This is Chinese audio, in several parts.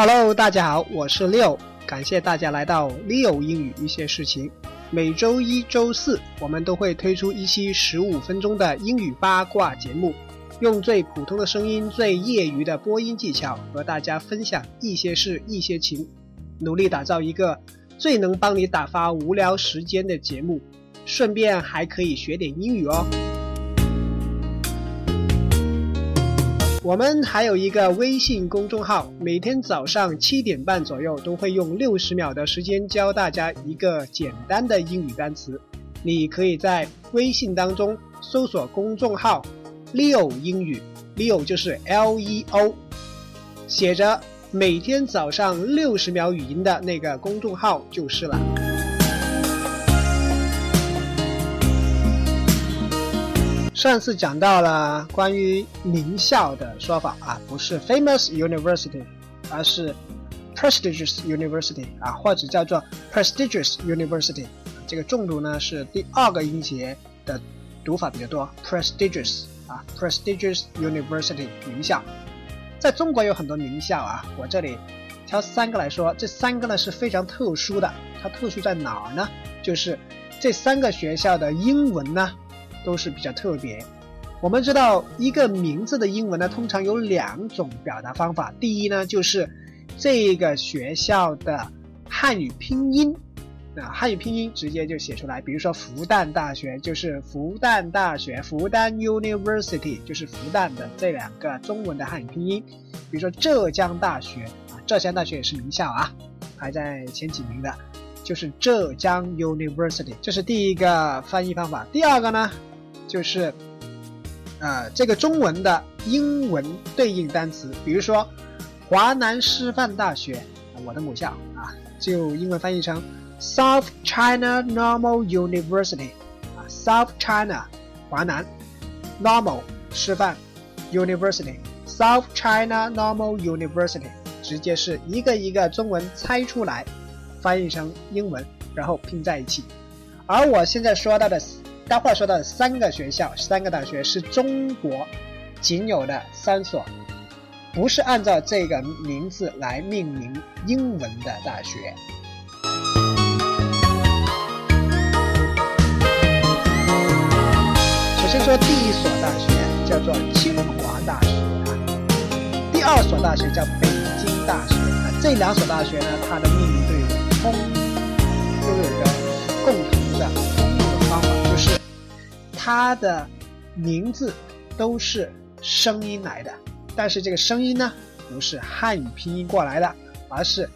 Hello，大家好，我是六，感谢大家来到 Leo 英语一些事情。每周一、周四，我们都会推出一期十五分钟的英语八卦节目，用最普通的声音、最业余的播音技巧，和大家分享一些事、一些情，努力打造一个最能帮你打发无聊时间的节目，顺便还可以学点英语哦。我们还有一个微信公众号，每天早上七点半左右都会用六十秒的时间教大家一个简单的英语单词。你可以在微信当中搜索公众号 “Leo 英语 ”，Leo 就是 L E O，写着每天早上六十秒语音的那个公众号就是了。上次讲到了关于名校的说法啊，不是 famous university，而是 prestigious university 啊，或者叫做 prestigious university。这个重读呢是第二个音节的读法比较多，prestigious 啊，prestigious university 名校。在中国有很多名校啊，我这里挑三个来说，这三个呢是非常特殊的。它特殊在哪儿呢？就是这三个学校的英文呢。都是比较特别。我们知道一个名字的英文呢，通常有两种表达方法。第一呢，就是这个学校的汉语拼音，啊，汉语拼音直接就写出来。比如说复旦大学就是复旦大学，复旦 University 就是复旦的这两个中文的汉语拼音。比如说浙江大学啊，浙江大学也是名校啊，排在前几名的，就是浙江 University，这是第一个翻译方法。第二个呢？就是，呃，这个中文的英文对应单词，比如说华南师范大学，我的母校啊，就英文翻译成 South China Normal University，啊，South China 华南 Normal 师范 University，South China Normal University，直接是一个一个中文猜出来，翻译成英文，然后拼在一起。而我现在说到的。待会儿说到三个学校、三个大学是中国仅有的三所，不是按照这个名字来命名英文的大学。首先说第一所大学叫做清华大学啊，第二所大学叫北京大学啊，这两所大学呢，它的命名都有通，都有一个它的名字都是声音来的，但是这个声音呢，不是汉语拼音过来的，而是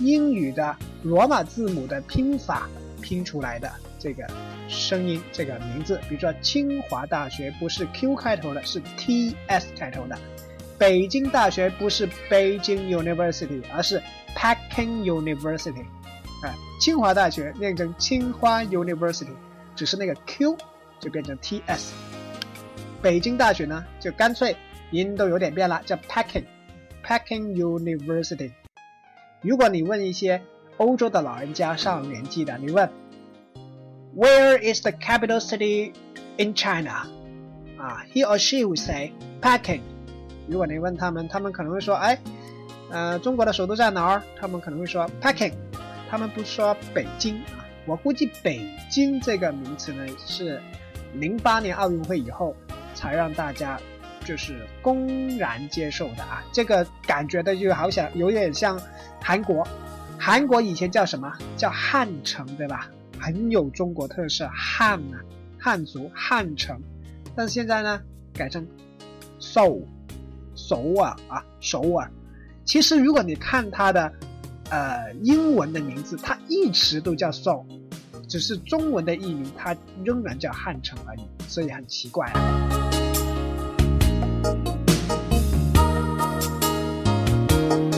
英语的罗马字母的拼法拼出来的这个声音，这个名字。比如说，清华大学不是 Q 开头的，是 T S 开头的；北京大学不是 Beijing University，而是 Peking University。哎，清华大学念成清华 University，只是那个 Q。就变成 T S，北京大学呢就干脆音都有点变了，叫 Peking，Peking University。如果你问一些欧洲的老人家上年纪的，你问 Where is the capital city in China？啊，he or she will say Peking。如果你问他们，他们可能会说，哎，呃，中国的首都在哪儿？他们可能会说 Peking，他们不说北京啊。我估计北京这个名词呢是。零八年奥运会以后，才让大家就是公然接受的啊！这个感觉的就好像有点像韩国，韩国以前叫什么叫汉城，对吧？很有中国特色，汉啊，汉族汉城。但是现在呢，改成首首尔啊，首尔。其实如果你看它的呃英文的名字，它一直都叫首。只是中文的译名，它仍然叫汉城而已，所以很奇怪啊。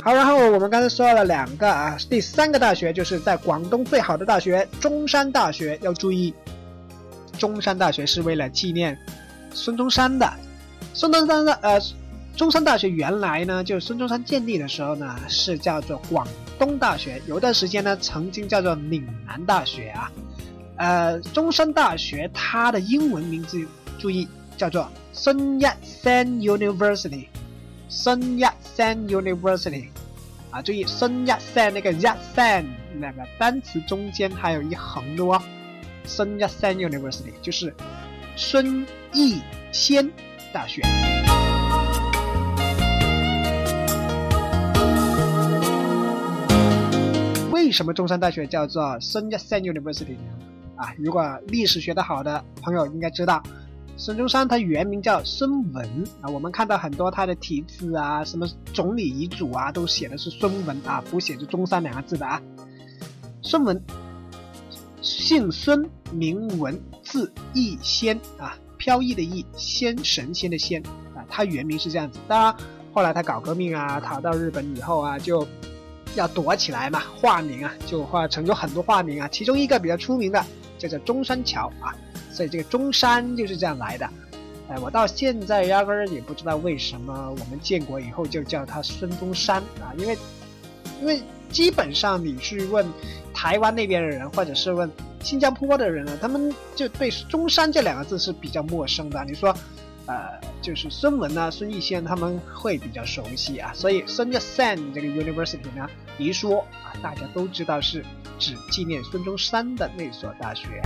好，然后我们刚才说了两个啊，第三个大学就是在广东最好的大学——中山大学。要注意，中山大学是为了纪念孙中山的。孙中山的呃，中山大学原来呢，就是孙中山建立的时候呢，是叫做广。东大学有段时间呢，曾经叫做岭南大学啊，呃，中山大学它的英文名字注意叫做 sunyaseuniversity，sunyaseuniversity 啊，注意孙亚山那个亚山那个单词中间还有一横的哦。孙亚山 University 就是孙逸仙大学。为什么中山大学叫做孙亚山 University 呢？啊，如果历史学得好的朋友应该知道。孙中山他原名叫孙文啊，我们看到很多他的题字啊，什么总理遗嘱啊，都写的是孙文啊，不写着中山两个字的啊。孙文，姓孙，名文，字逸仙啊，飘逸的逸，仙神仙的仙啊，他原名是这样子。当然，后来他搞革命啊，逃到日本以后啊，就要躲起来嘛，化名啊，就化成有很多化名啊，其中一个比较出名的就叫中山桥啊。所以这个中山就是这样来的，哎，我到现在压根儿也不知道为什么我们建国以后就叫他孙中山啊，因为，因为基本上你去问台湾那边的人，或者是问新加坡的人呢，他们就对中山这两个字是比较陌生的。你说，呃，就是孙文呢、孙逸仙他们会比较熟悉啊，所以孙家山这个 University 呢，一说啊，大家都知道是指纪念孙中山的那所大学。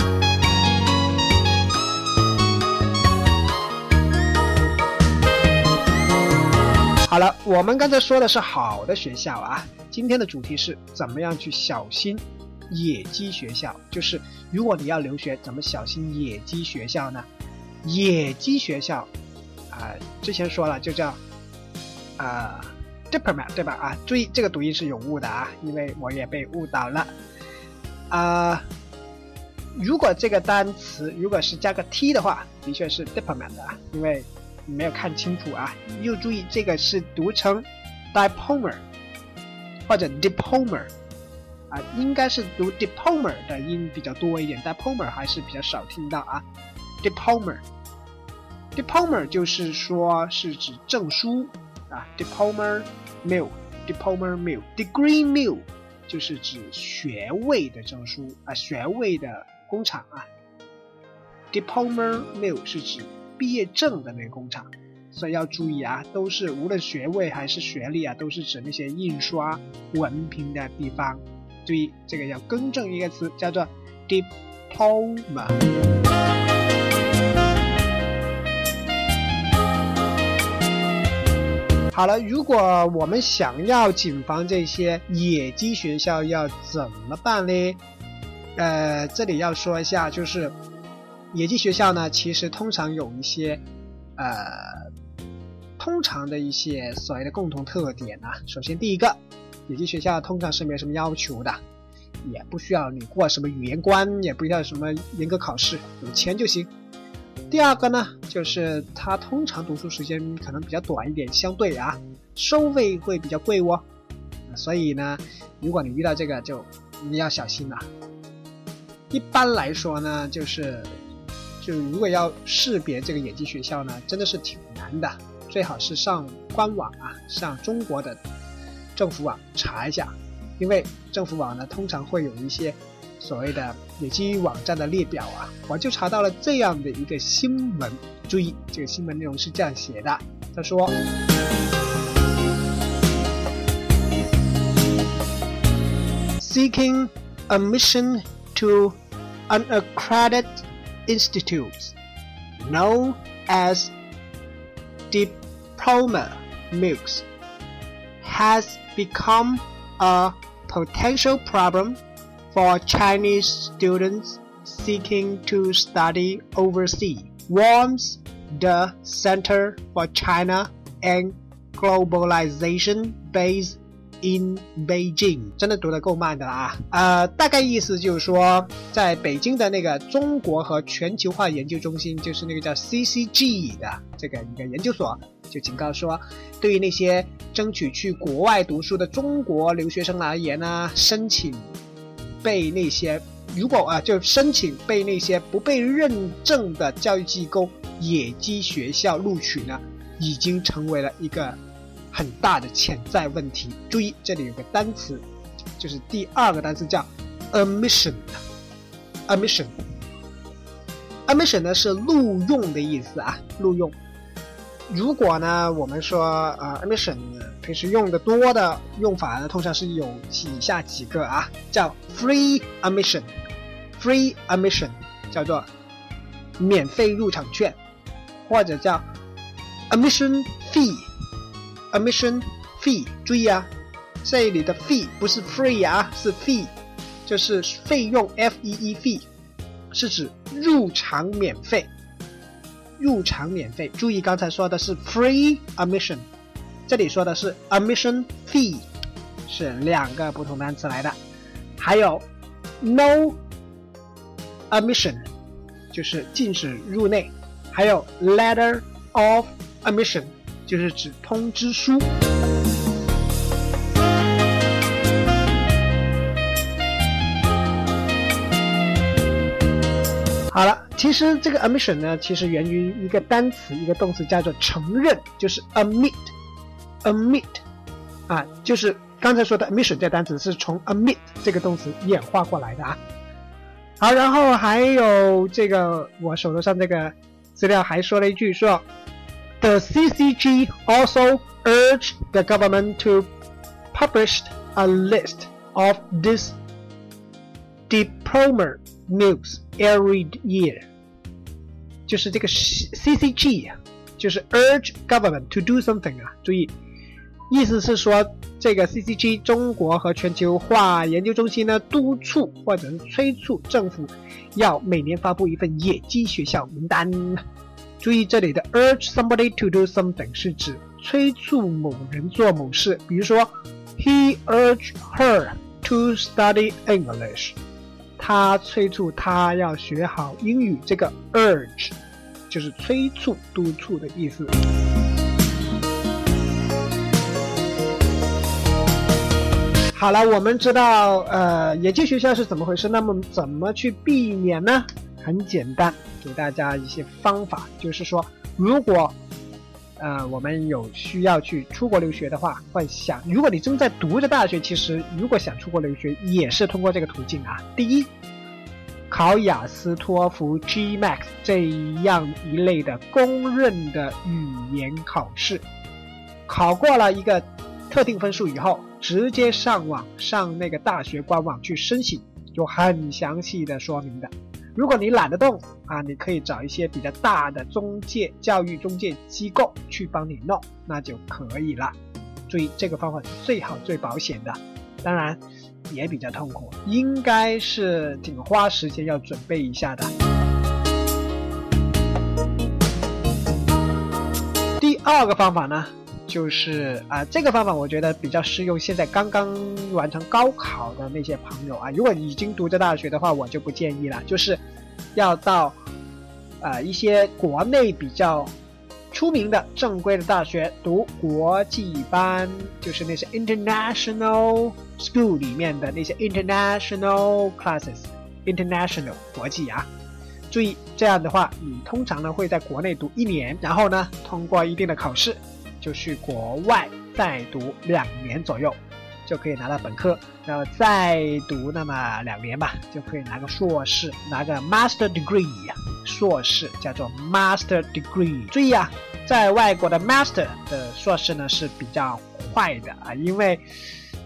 好了，我们刚才说的是好的学校啊，今天的主题是怎么样去小心野鸡学校。就是如果你要留学，怎么小心野鸡学校呢？野鸡学校啊，之前说了就叫啊，diplomat 对吧？啊，注意这个读音是有误的啊，因为我也被误导了啊。如果这个单词如果是加个 t 的话，的确是 diplomat 的啊，因为。没有看清楚啊！又注意这个是读成 diploma 或者 diploma 啊，应该是读 diploma 的音比较多一点，diploma 还是比较少听到啊。Diploma，diploma 就是说是指证书啊，diploma mill，diploma mill，degree mill 就是指学位的证书啊，学位的工厂啊，diploma mill 是指。毕业证的那个工厂，所以要注意啊，都是无论学位还是学历啊，都是指那些印刷文凭的地方。注意这个要更正一个词，叫做 diploma。好了，如果我们想要谨防这些野鸡学校，要怎么办呢？呃，这里要说一下，就是。野鸡学校呢，其实通常有一些，呃，通常的一些所谓的共同特点啊。首先，第一个，野鸡学校通常是没什么要求的，也不需要你过什么语言关，也不需要什么严格考试，有钱就行。第二个呢，就是它通常读书时间可能比较短一点，相对啊，收费会比较贵哦。所以呢，如果你遇到这个，就你要小心了。一般来说呢，就是。就如果要识别这个野鸡学校呢，真的是挺难的，最好是上官网啊，上中国的政府网查一下，因为政府网呢通常会有一些所谓的野鸡网站的列表啊，我就查到了这样的一个新闻，注意这个新闻内容是这样写的，他说，Seeking admission to unaccredited institutes known as diploma mills has become a potential problem for Chinese students seeking to study overseas, warns the Center for China and Globalization base In Beijing，真的读得够慢的啊！呃，大概意思就是说，在北京的那个中国和全球化研究中心，就是那个叫 CCG 的这个一个研究所，就警告说，对于那些争取去国外读书的中国留学生而言呢，申请被那些如果啊，就申请被那些不被认证的教育机构野鸡学校录取呢，已经成为了一个。很大的潜在问题。注意，这里有个单词，就是第二个单词叫 admission。admission，admission 呢是录用的意思啊，录用。如果呢，我们说呃，admission 平时用的多的用法呢，通常是有以下几个啊，叫 free admission，free admission 叫做免费入场券，或者叫 admission fee，admission fee，注意啊，这里的 fee 不是 free 啊，是 fee，就是费用 f e e fee，是指入场免费。入场免费，注意刚才说的是 free admission，这里说的是 admission fee，是两个不同单词来的。还有 no admission，就是禁止入内。还有 letter of admission，就是指通知书。其实这个 admission 呢，其实源于一个单词，一个动词叫做承认，就是 admit，admit，啊，就是刚才说的 admission 这单词是从 admit 这个动词演化过来的啊。好，然后还有这个我手头上这个资料还说了一句说，The CCG also urged the government to publish a list of this diploma news every year， 就是这个 CCG 啊，就是 urge government to do something 啊，注意，意思是说这个 CCG 中国和全球化研究中心呢，督促或者是催促政府要每年发布一份野鸡学校名单。注意这里的 urge somebody to do something 是指催促某人做某事，比如说 he urged her to study English。他催促他要学好英语，这个 urge 就是催促、督促的意思。好了，我们知道呃野鸡学校是怎么回事，那么怎么去避免呢？很简单，给大家一些方法，就是说如果。呃，我们有需要去出国留学的话，会想，如果你正在读着大学，其实如果想出国留学，也是通过这个途径啊。第一，考雅思、托福、GMAX 这样一类的公认的语言考试，考过了一个特定分数以后，直接上网上那个大学官网去申请，有很详细的说明的。如果你懒得动啊，你可以找一些比较大的中介教育中介机构去帮你弄，那就可以了。注意这个方法是最好最保险的，当然也比较痛苦，应该是挺花时间要准备一下的。第二个方法呢？就是啊，这个方法我觉得比较适用现在刚刚完成高考的那些朋友啊。如果已经读着大学的话，我就不建议了。就是要到啊一些国内比较出名的正规的大学读国际班，就是那些 international school 里面的那些 international classes，international 国际啊。注意这样的话，你通常呢会在国内读一年，然后呢通过一定的考试。就去国外再读两年左右，就可以拿到本科，然后再读那么两年吧，就可以拿个硕士，拿个 master degree，硕士叫做 master degree。注意啊，在外国的 master 的硕士呢是比较快的啊，因为，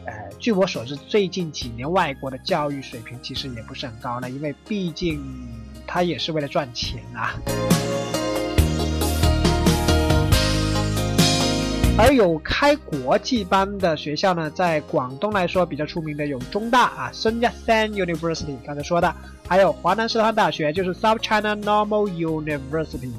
呃，据我所知，最近几年外国的教育水平其实也不是很高了，因为毕竟他也是为了赚钱啊。而有开国际班的学校呢，在广东来说比较出名的有中大啊，Sun Yat-sen University，刚才说的，还有华南师范大学，就是 South China Normal University，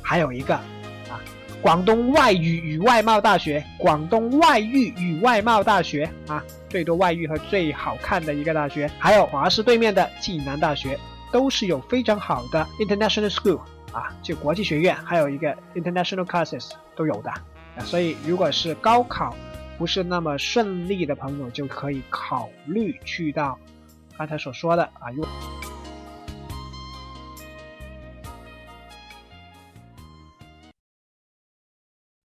还有一个啊，广东外语与外贸大学，广东外语与外贸大学啊，最多外语和最好看的一个大学，还有华师对面的暨南大学，都是有非常好的 International School 啊，就国际学院，还有一个 International Classes 都有的。所以，如果是高考不是那么顺利的朋友，就可以考虑去到刚才所说的啊。